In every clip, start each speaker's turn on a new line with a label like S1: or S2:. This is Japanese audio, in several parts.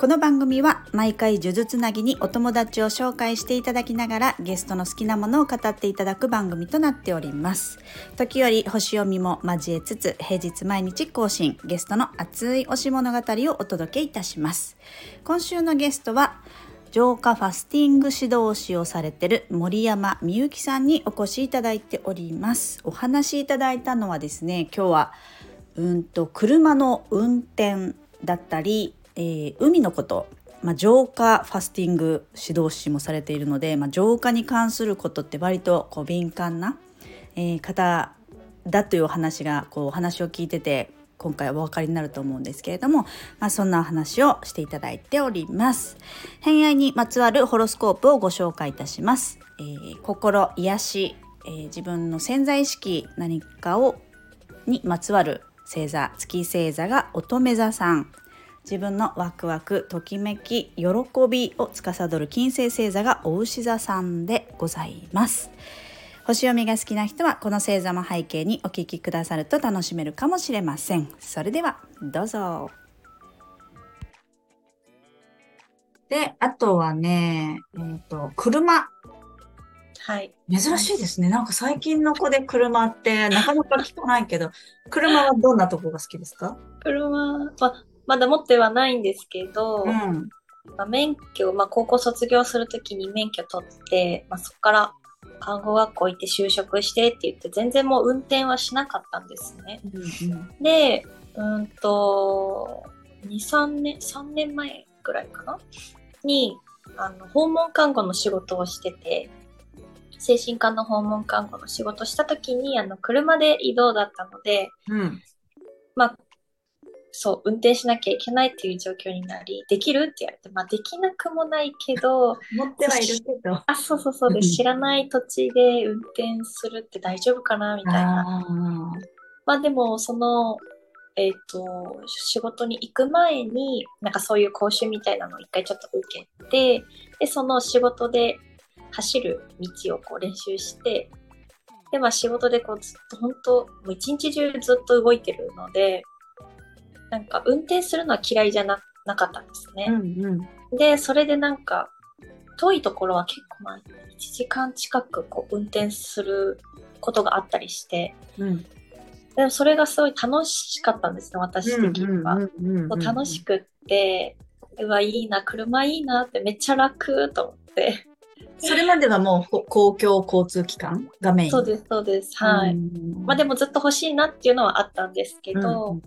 S1: この番組は毎回呪術つなぎにお友達を紹介していただきながらゲストの好きなものを語っていただく番組となっております。時折星読みも交えつつ平日毎日更新ゲストの熱い推し物語をお届けいたします。今週のゲストは浄化ファスティング指導士をされてる森山美幸さんにお越しいただいておりますお話しいただいたのはですね今日はうんと車の運転だったり、えー海のことまあ、浄化ファスティング指導士もされているので、まあ、浄化に関することって割とこう敏感な、えー方だというお話がこうお話を聞いてて今回お分かりになると思うんですけれども、まあ、そんなお話をしていただいております。偏愛にまつわるホロスコープをご紹介いたします。えー心癒し、えー自分の潜在意識何かをにまつわる星座月星座が乙女座さん自分のワクワクときめき喜びを司る金星星座がお牛座さんでございます。星読みが好きな人はこの星座も背景にお聞きくださると楽しめるかもしれません。それではどうぞ。であとはねえっ、と車。
S2: はい。
S1: 珍しいですね。なんか最近の子で車ってなかなか聞かないけど、車はどんなとこが好きですか？
S2: 車、まあ、まだ持ってはないんですけど、
S1: ん。
S2: まあ、免許、まあ、高校卒業するときに免許取って、まあ、そこから看護学校行って就職してって言って、全然もう運転はしなかったんですね。で、うんと、2、3年、3年前ぐらいかな？に、あの、訪問看護の仕事をしてて、精神科の訪問看護の仕事をしたときに、あの、車で移動だったので、
S1: うん。
S2: まあ、そう、運転しなきゃいけないっていう状況になり、できるって言われて、まあ、できなくもないけど、
S1: 持ってはいるけど。
S2: あ、そうそうそうで、
S1: うん
S2: 知らない土地で運転するって大丈夫かなみたいな。
S1: あ
S2: まあでも、その、えっ、と、仕事に行く前に、なんかそういう講習みたいなのを一回ちょっと受けて、で、その仕事で走る道をこう練習して、で、まあ仕事でこうずっと本当、もう一日中ずっと動いてるので、なんか運転するのは嫌いじゃななかったんですね。
S1: ーうんうん。
S2: で、それでなんか、遠いところは結構まあ、1時間近くこう運転することがあったりして、
S1: うん。
S2: でもそれがすごい楽しかったんですね、私的には。楽しくって、うわ、いいな、車いいなってめっちゃ楽と思って。
S1: それまではもうほ公共交通機関がメイン。
S2: そうです、そうです。はい。まあで
S1: も
S2: もずっと欲しいなっていうのはあったんですけど、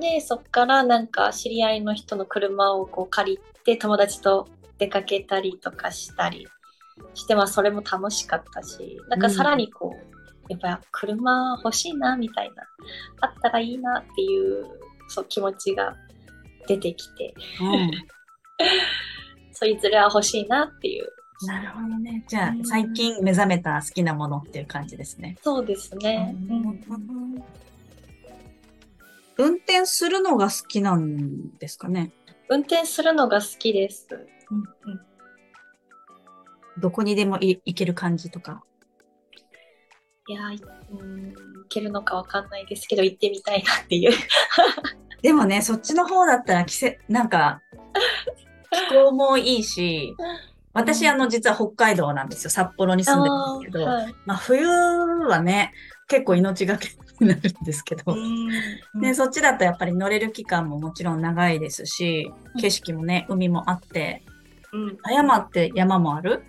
S2: で、そっからなんか知り合いの人の車をこう借りて友達と出かけたりとかしたりして、まあそれも楽しかったし、なんかさらにこう、やっぱ車欲しいなみたいな、あったらいいなっていうそう気持ちが出てきて、そういずれは欲しいなっていう。
S1: なるほどね。じゃあ
S2: う、ん
S1: 最近目覚めた好きなものっていう感じですね。
S2: そうですね。うん
S1: 運転するのが好きなんですかね？
S2: 運転するのが好きです。
S1: どこにでもい行ける感じとか？
S2: いやうん、いけるのかわかんないですけど、行ってみたいなっていう。
S1: でもね、そっちの方だったら季節、なんか、気候もいいし、私、あの、実は北海道なんですよ。札幌に住んでるんですけど、
S2: あーはい
S1: まあ、冬はね、結構命がけになるんですけど、で、そっちだとやっぱり乗れる期間ももちろん長いですし、
S2: うん
S1: 景色もね、海もあって、
S2: うん、
S1: 山って山もある？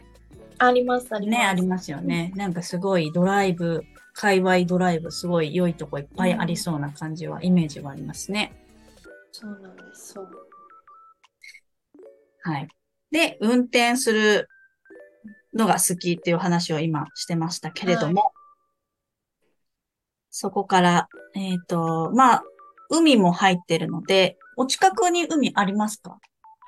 S2: あります、あります。
S1: ね、ありますよね。なんかすごいドライブ、界隈ドライブ、すごい良いとこいっぱいありそうな感じは、イメージはありますね。
S2: そうなんです、そう。
S1: はい。で、運転するのが好きっていう話を今してましたけれども、そこから、えっ、と、まあ、海も入ってるので、お近くに海ありますか？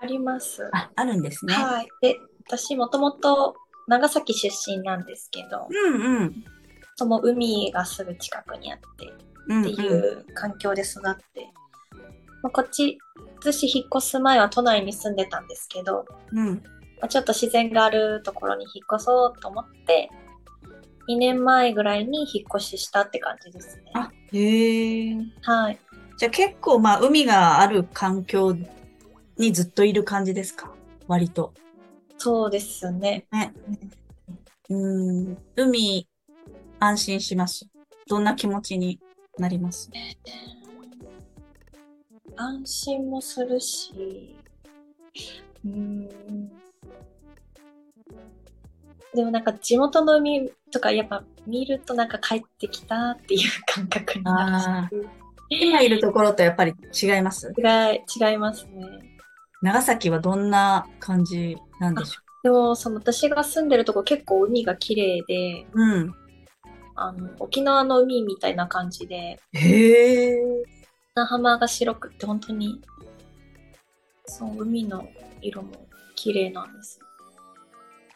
S2: あります。
S1: あ、あるんですね。
S2: はい。で、私もともと長崎出身なんですけど、
S1: うんうん。
S2: その海がすぐ近くにあって
S1: うん
S2: っていう環境で育って、まあ、こっち、逗子引っ越す前は都内に住んでたんですけど、
S1: うん。
S2: まあ、ちょっと自然があるところに引っ越そうと思って、2年前ぐらいに引っ越ししたって感じですね。
S1: あ、へえ。
S2: はい。
S1: じゃあ結構まあ海がある環境にずっといる感じですか？割と。
S2: そうですね。
S1: ね。うん。海、安心します。どんな気持ちになります？
S2: 安心もするし、うーん。でもなんか地元の海とかやっぱ見るとなんか帰ってきたっていう感覚になるし
S1: 今いるところとやっぱり違います？
S2: 違い、違いますね。
S1: 長崎はどんな感じなんでしょ
S2: でもその私が住んでるとこ結構海が綺麗で、
S1: ううん。
S2: あの、沖縄の海みたいな感じで、
S1: へえ。
S2: 砂浜が白くって本当に、そう、海の色も綺麗なんです。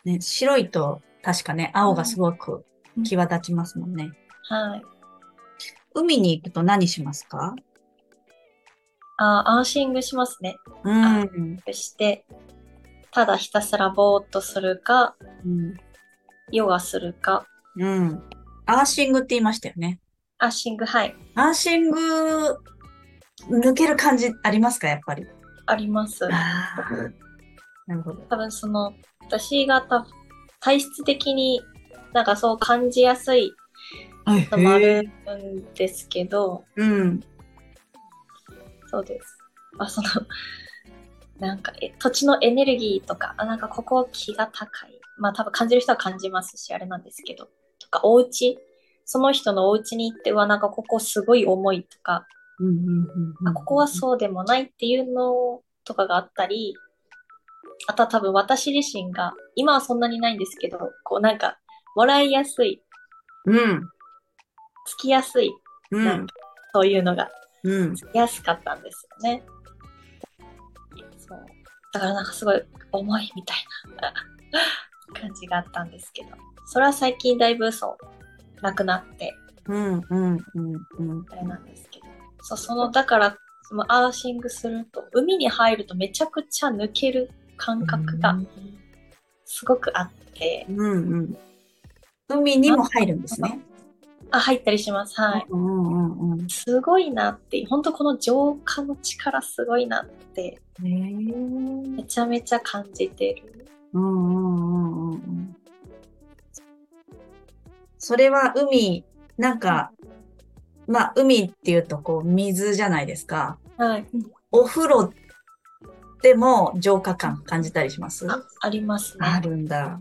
S1: ね、白いと確かね、青がすごく際立ちますもんね。
S2: はい。
S1: 海に行くと何しますか？
S2: あ、アーシングしますね。
S1: うん。
S2: して、ただひたすらぼーっとするか、
S1: うん。
S2: ヨガするか、
S1: うん。アーシングって言いましたよね。
S2: アーシング、はい、
S1: アーシング、抜ける感じありますかやっぱり？
S2: あります。
S1: なるほど。
S2: 多分その、私が多分体質的になんかそう感じやすいのもあるんですけど、
S1: うん。
S2: そうです。あ、その、なんかえ土地のエネルギーとか、あ、なんかここ気が高い。まあ多分感じる人は感じますし、あれなんですけど。とか、お家その人のお家に行っては、なんかここすごい重いとか、
S1: うんうんうんうん
S2: あ、ここはそうでもないっていうのとかがあったり、あとは多分私自身が、今はそんなにないんですけど、こうなんか、もらいやすい、
S1: うん。
S2: つきやすい、
S1: うん。
S2: そういうのが
S1: うん。
S2: つきやすかったんですよね。そう。だからなんかすごい重いみたいな 感じがあったんですけど、それは最近だいぶそう、なくなって、
S1: うん。うん。うん。
S2: あれなんですけど。そう、その、だから、そのアーシングすると、海に入るとめちゃくちゃ抜ける感覚がすごくあって、
S1: うん。うん。海にも入るんですね。
S2: あ、入ったりします。はい。
S1: うんうんうん。
S2: すごいなって、本当この浄化の力すごいなって、めちゃめちゃ感じてる。
S1: うんうんうんうん。それは海、なんか、まあ、海っていうとこう、水じゃないですか。
S2: はい。
S1: お風呂でも浄化感感じたりします？
S2: あ、あります
S1: あ
S2: ね。
S1: るんだ。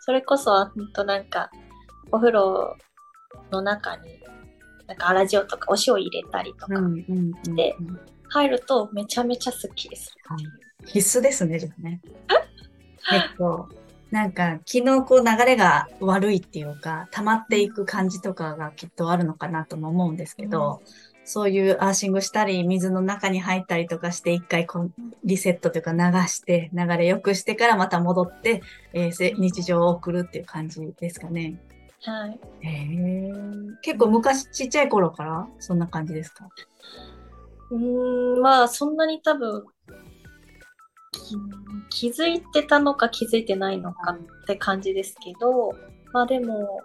S2: それこそ、ほんとなんか、お風呂の中に、なんか、粗塩とかお塩入れたりとか、
S1: うんうんうん
S2: で入るとめちゃめちゃスッキリするっていう。
S1: 必須ですね、じゃあね。えっと、なんか、昨日こう流れが悪いっていうか、溜まっていく感じとかがきっとあるのかなとも思うんですけど、そういうアーシングしたり、水の中に入ったりとかして、一回こうリセットというか流して、流れ良くしてからまた戻って、えーせ日常を送るっていう感じですかね。
S2: はい。
S1: へえ。結構昔、ちっちゃい頃からそんな感じですか？
S2: うーん、まあ、そんなに多分、き気づいてたのか気づいてないのかって感じですけど、まあでも、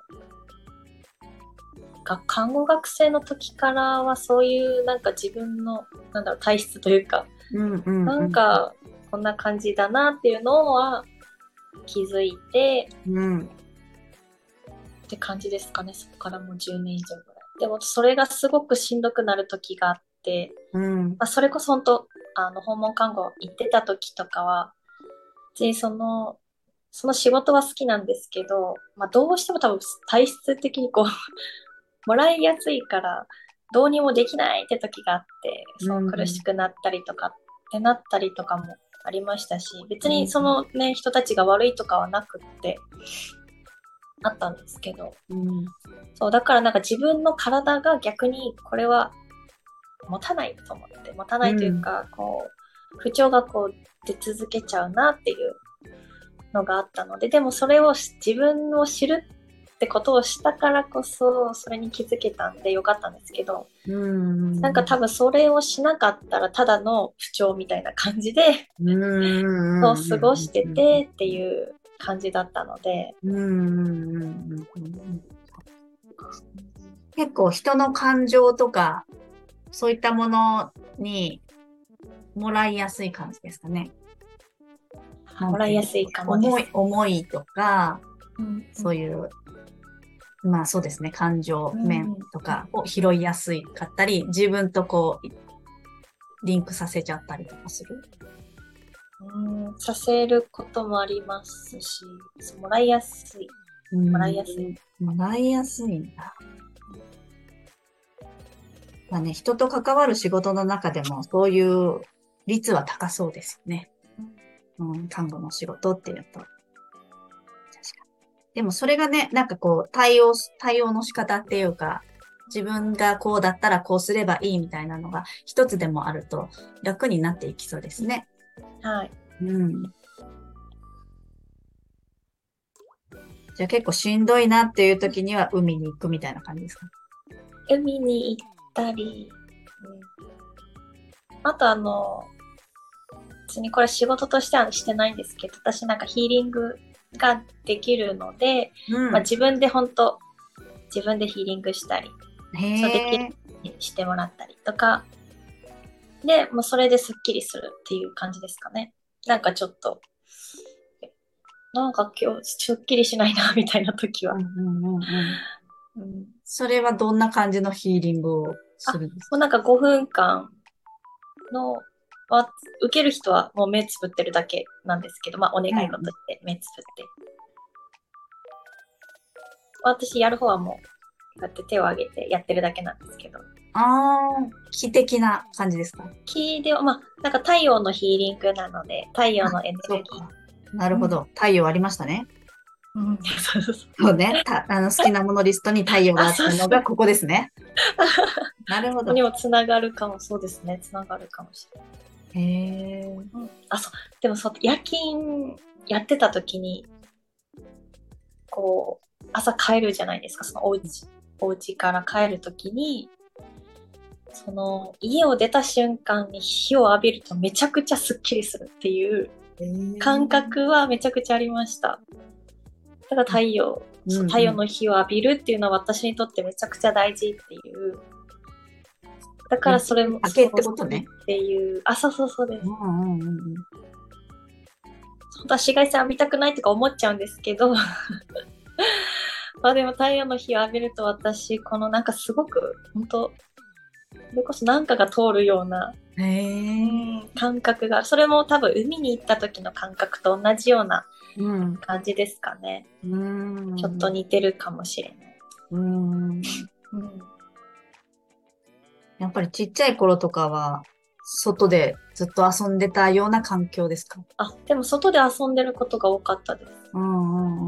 S2: が看護学生の時からはそういうなんか自分の、なんだろう、体質というか、
S1: うんうん、うん。
S2: なん、かこんな感じだなっていうのは気づいて
S1: うん。
S2: って感じですかね。そこからもう10年以上ぐらい。でもそれがすごくしんどくなる時があって、
S1: うん。
S2: まあ、それこそ本当あの訪問看護行ってた時とかはでそのその仕事は好きなんですけど、まあ、どうしても多分体質的にこうもらいやすいからどうにもできないって時があってそう
S1: うん
S2: 苦しくなったりとかってなったりとかもありましたし別にそのね人たちが悪いとかはなくってあったんですけど。
S1: うん。
S2: そう、だからなんか自分の体が逆にこれは持たないと思って、持たないというか、こう、不調がこう出続けちゃうなっていうのがあったので、でもそれをし自分を知るってことをしたからこそそれに気づけたんでよかったんですけど、
S1: うん。
S2: なんか多分それをしなかったらただの不調みたいな感じで、
S1: うん。
S2: そう過ごしててっていう感じだったので、
S1: うん。結構人の感情とかそういったものにもらいやすい感じですかね。
S2: もらいやすいかもです。
S1: 思い思いとか
S2: うん。
S1: そういうまあそうですね感情面とかを拾いやすいかったり自分とこうリンクさせちゃったりとかする？
S2: うんさせることもありますし、もらいやすい。もらいやすい。
S1: もらいやすいんだ。まあね、人と関わる仕事の中でもそういう率は高そうですよね。うん、看護の仕事っていうと。でもそれがね、なんかこう、対応、対応の仕方っていうか、自分がこうだったらこうすればいいみたいなのが一つでもあると楽になっていきそうですね。
S2: はい。
S1: うん。じゃあ結構しんどいなっていう時には海に行くみたいな感じですか？
S2: 海に行ったり、うん、あとあの、別にこれ仕事としてはしてないんですけど、私なんかヒーリングができるので、
S1: うん
S2: まあ、自分で本当自分でヒーリングしたり
S1: へ
S2: そうできる
S1: え。
S2: してもらったりとか、で、もうそれですっきりするっていう感じですかね。なんかちょっと、なんか今日すっきりしないな、みたいな時は。
S1: うんうんうんそれはどんな感じのヒーリングをするんですか？
S2: うなんか5分間の、は受ける人はもう目つぶってるだけなんですけど、まあお願い事して目つぶって。私やる方はもう、こうやって手を挙げてやってるだけなんですけど。
S1: ああ、気的な感じですか？
S2: 気では、まあ、なんか太陽のヒーリングなので、太陽のエネルギー。
S1: なるほど。太陽ありましたね。
S2: うん、そう
S1: ね。たあの好きなものリストに太陽が あったのがここですね。なるほど。
S2: にもつながるかも、そうですね、つながるかもしれない。
S1: へえ。
S2: うん、あ、そう、でもそう、夜勤やってた時に、こう、朝帰るじゃないですか、そのお家、お家から帰る時に、その、家を出た瞬間に火を浴びるとめちゃくちゃスッキリするっていう感覚はめちゃくちゃありました。だから太陽、そう
S1: うんうん
S2: 太陽の火を浴びるっていうのは私にとってめちゃくちゃ大事っていう。だからそれも。
S1: 明けってことね
S2: っていう。あ、そうそうそうです。
S1: うんうんうんうん。
S2: 本当は紫外線浴びたくないとか思っちゃうんですけど。まあでも太陽の日を浴びると私、このなんかすごく、本当それこそなんかが通るような。感覚が、それも多分海に行った時の感覚と同じような
S1: うん。
S2: 感じですかね。
S1: うん。
S2: ちょっと似てるかもしれない。
S1: うん。
S2: うん、
S1: やっぱりちっちゃい頃とかは、外でずっと遊んでたような環境ですか？
S2: あ、でも外で遊んでることが多かったです。
S1: うんう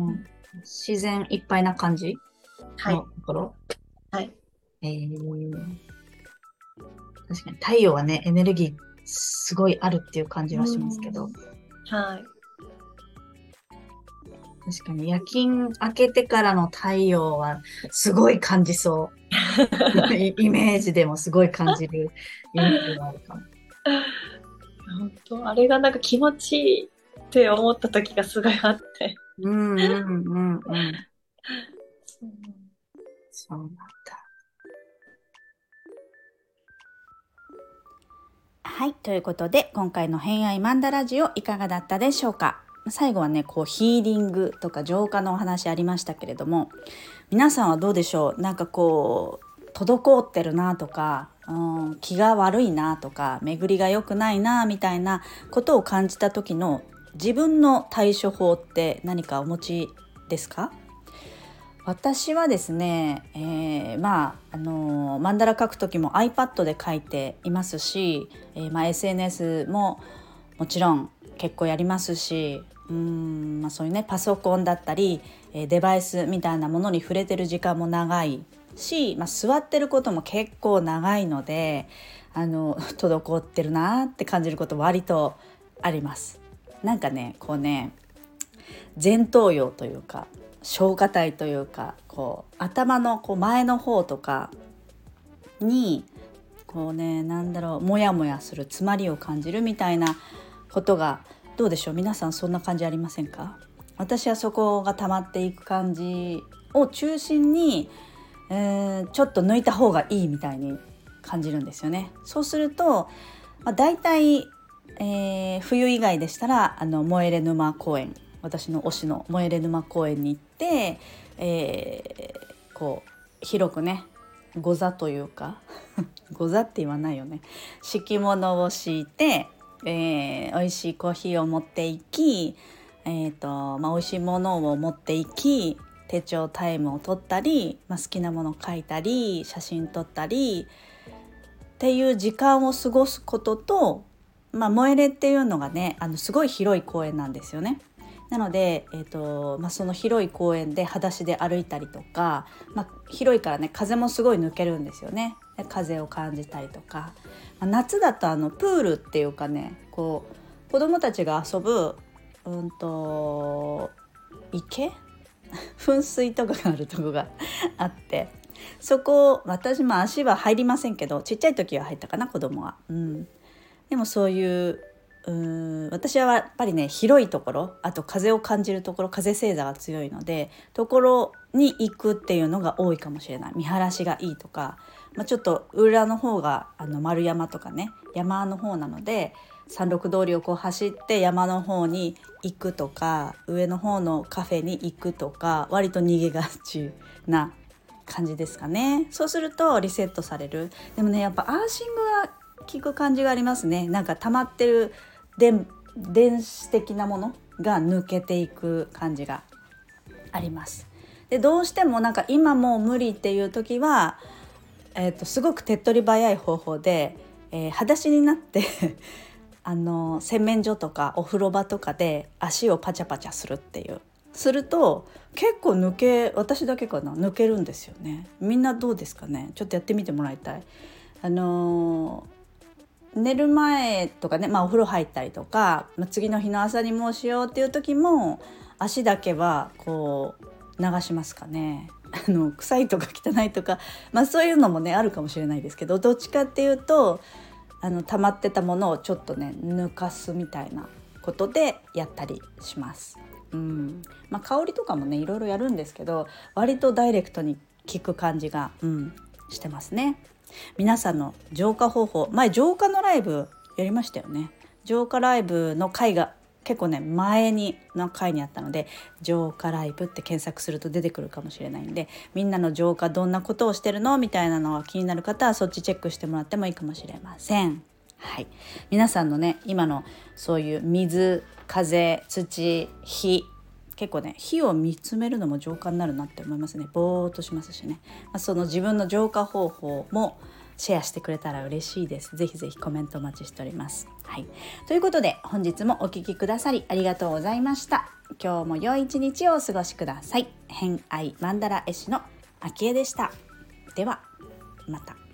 S1: んうん。自然いっぱいな感じ？
S2: はい
S1: の。ところ
S2: はい。
S1: えー、確かに太陽はね、エネルギーすごいあるっていう感じはしますけど、
S2: はい。
S1: 確かに夜勤明けてからの太陽はすごい感じそう。イイメージでもすごい感じるイメージがあるかも。
S2: 本当あれがなんか気持ちいいって思った時がすごいあって。
S1: うんうんうんうん。
S2: うん
S1: そうなんだ。
S3: はい、ということで今回の偏愛マンダラジオいかがだったでしょうか？最後はねこうヒーリングとか浄化のお話ありましたけれども皆さんはどうでしょう？なんかこう滞ってるなとか、うん、気が悪いなとか巡りが良くないなみたいなことを感じた時の自分の対処法って何かお持ちですか？私はですね、えーまああのーマンダラ書く時も iPad で書いていますし、えーまあ、SNS ももちろん結構やりますしうーん、まあ、そういうねパソコンだったり、えデバイスみたいなものに触れてる時間も長いし、まあ、座ってることも結構長いのであの 滞ってるなって感じること割とあります。なんかねこうね前頭葉というか
S1: 消化体というかこう頭のこう前の方とかにこうねなんだろうモヤモヤする詰まりを感じるみたいなことがどうでしょう？皆さんそんな感じありませんか？私はそこが溜まっていく感じを中心に、えー、ちょっと抜いた方がいいみたいに感じるんですよね。そうすると、まあ、大体、えー、冬以外でしたらあの燃えれ沼公園私の推しの燃えれ沼公園に行って、えー、こう広くね御座というか 御座って言わないよね。敷物を敷いて、えー、美味しいコーヒーを持っていき、えーとまあ、美味しいものを持っていき手帳タイムを取ったり、まあ、好きなものを書いたり写真撮ったりっていう時間を過ごすことと、まあ、萌えれっていうのがねあのすごい広い公園なんですよね。なので、えーとまあ、その広い公園で裸足で歩いたりとか、まあ、広いからね風もすごい抜けるんですよね。風を感じたりとか、まあ、夏だとあのプールっていうかねこう子供たちが遊ぶうんと池？噴水とかがあるとこが あって。そこ私も足は入りませんけどちっちゃい時は入ったかな子供は。うん、でもそういううん私はやっぱりね広いところあと風を感じるところ風星座が強いのでところに行くっていうのが多いかもしれない。見晴らしがいいとか、まあ、ちょっと裏の方があの丸山とかね山の方なので山麓通りをこう走って山の方に行くとか上の方のカフェに行くとか割と逃げがちな感じですかね。そうするとリセットされる。でもねやっぱアーシングが効く感じがありますね。なんか溜まってる電電子的なものが抜けていく感じがあります。でどうしてもなんか今もう無理っていう時は、えーと、すごく手っ取り早い方法で、えー、裸足になって あの洗面所とかお風呂場とかで足をパチャパチャするっていう。すると結構抜け私だけかな抜けるんですよね。みんなどうですかね？ちょっとやってみてもらいたい。あのー寝る前とかね、まあ、お風呂入ったりとか、まあ、次の日の朝にもうしようっていう時も足だけはこう流しますかね。あの臭いとか汚いとか、まあ、そういうのもねあるかもしれないですけどどっちかっていうとあの溜まってたものをちょっとね抜かすみたいなことでやったりします。うんまあ、香りとかもねいろいろやるんですけど割とダイレクトに効く感じが、うん、してますね。皆さんの浄化方法。前浄化のライブやりましたよね。浄化ライブの回が結構ね前にの回にあったので浄化ライブって検索すると出てくるかもしれないんでみんなの浄化どんなことをしてるのみたいなのが気になる方はそっちチェックしてもらってもいいかもしれません。はい、皆さんのね今のそういう水風土火結構ね火を見つめるのも浄化になるなって思いますね。ぼーっとしますしね、まあ、その自分の浄化方法もシェアしてくれたら嬉しいです。ぜひぜひコメントお待ちしております。はい。ということで本日もお聴きくださりありがとうございました。今日も良い一日をお過ごしください。偏愛マンダラ絵師のあきえでした。ではまた。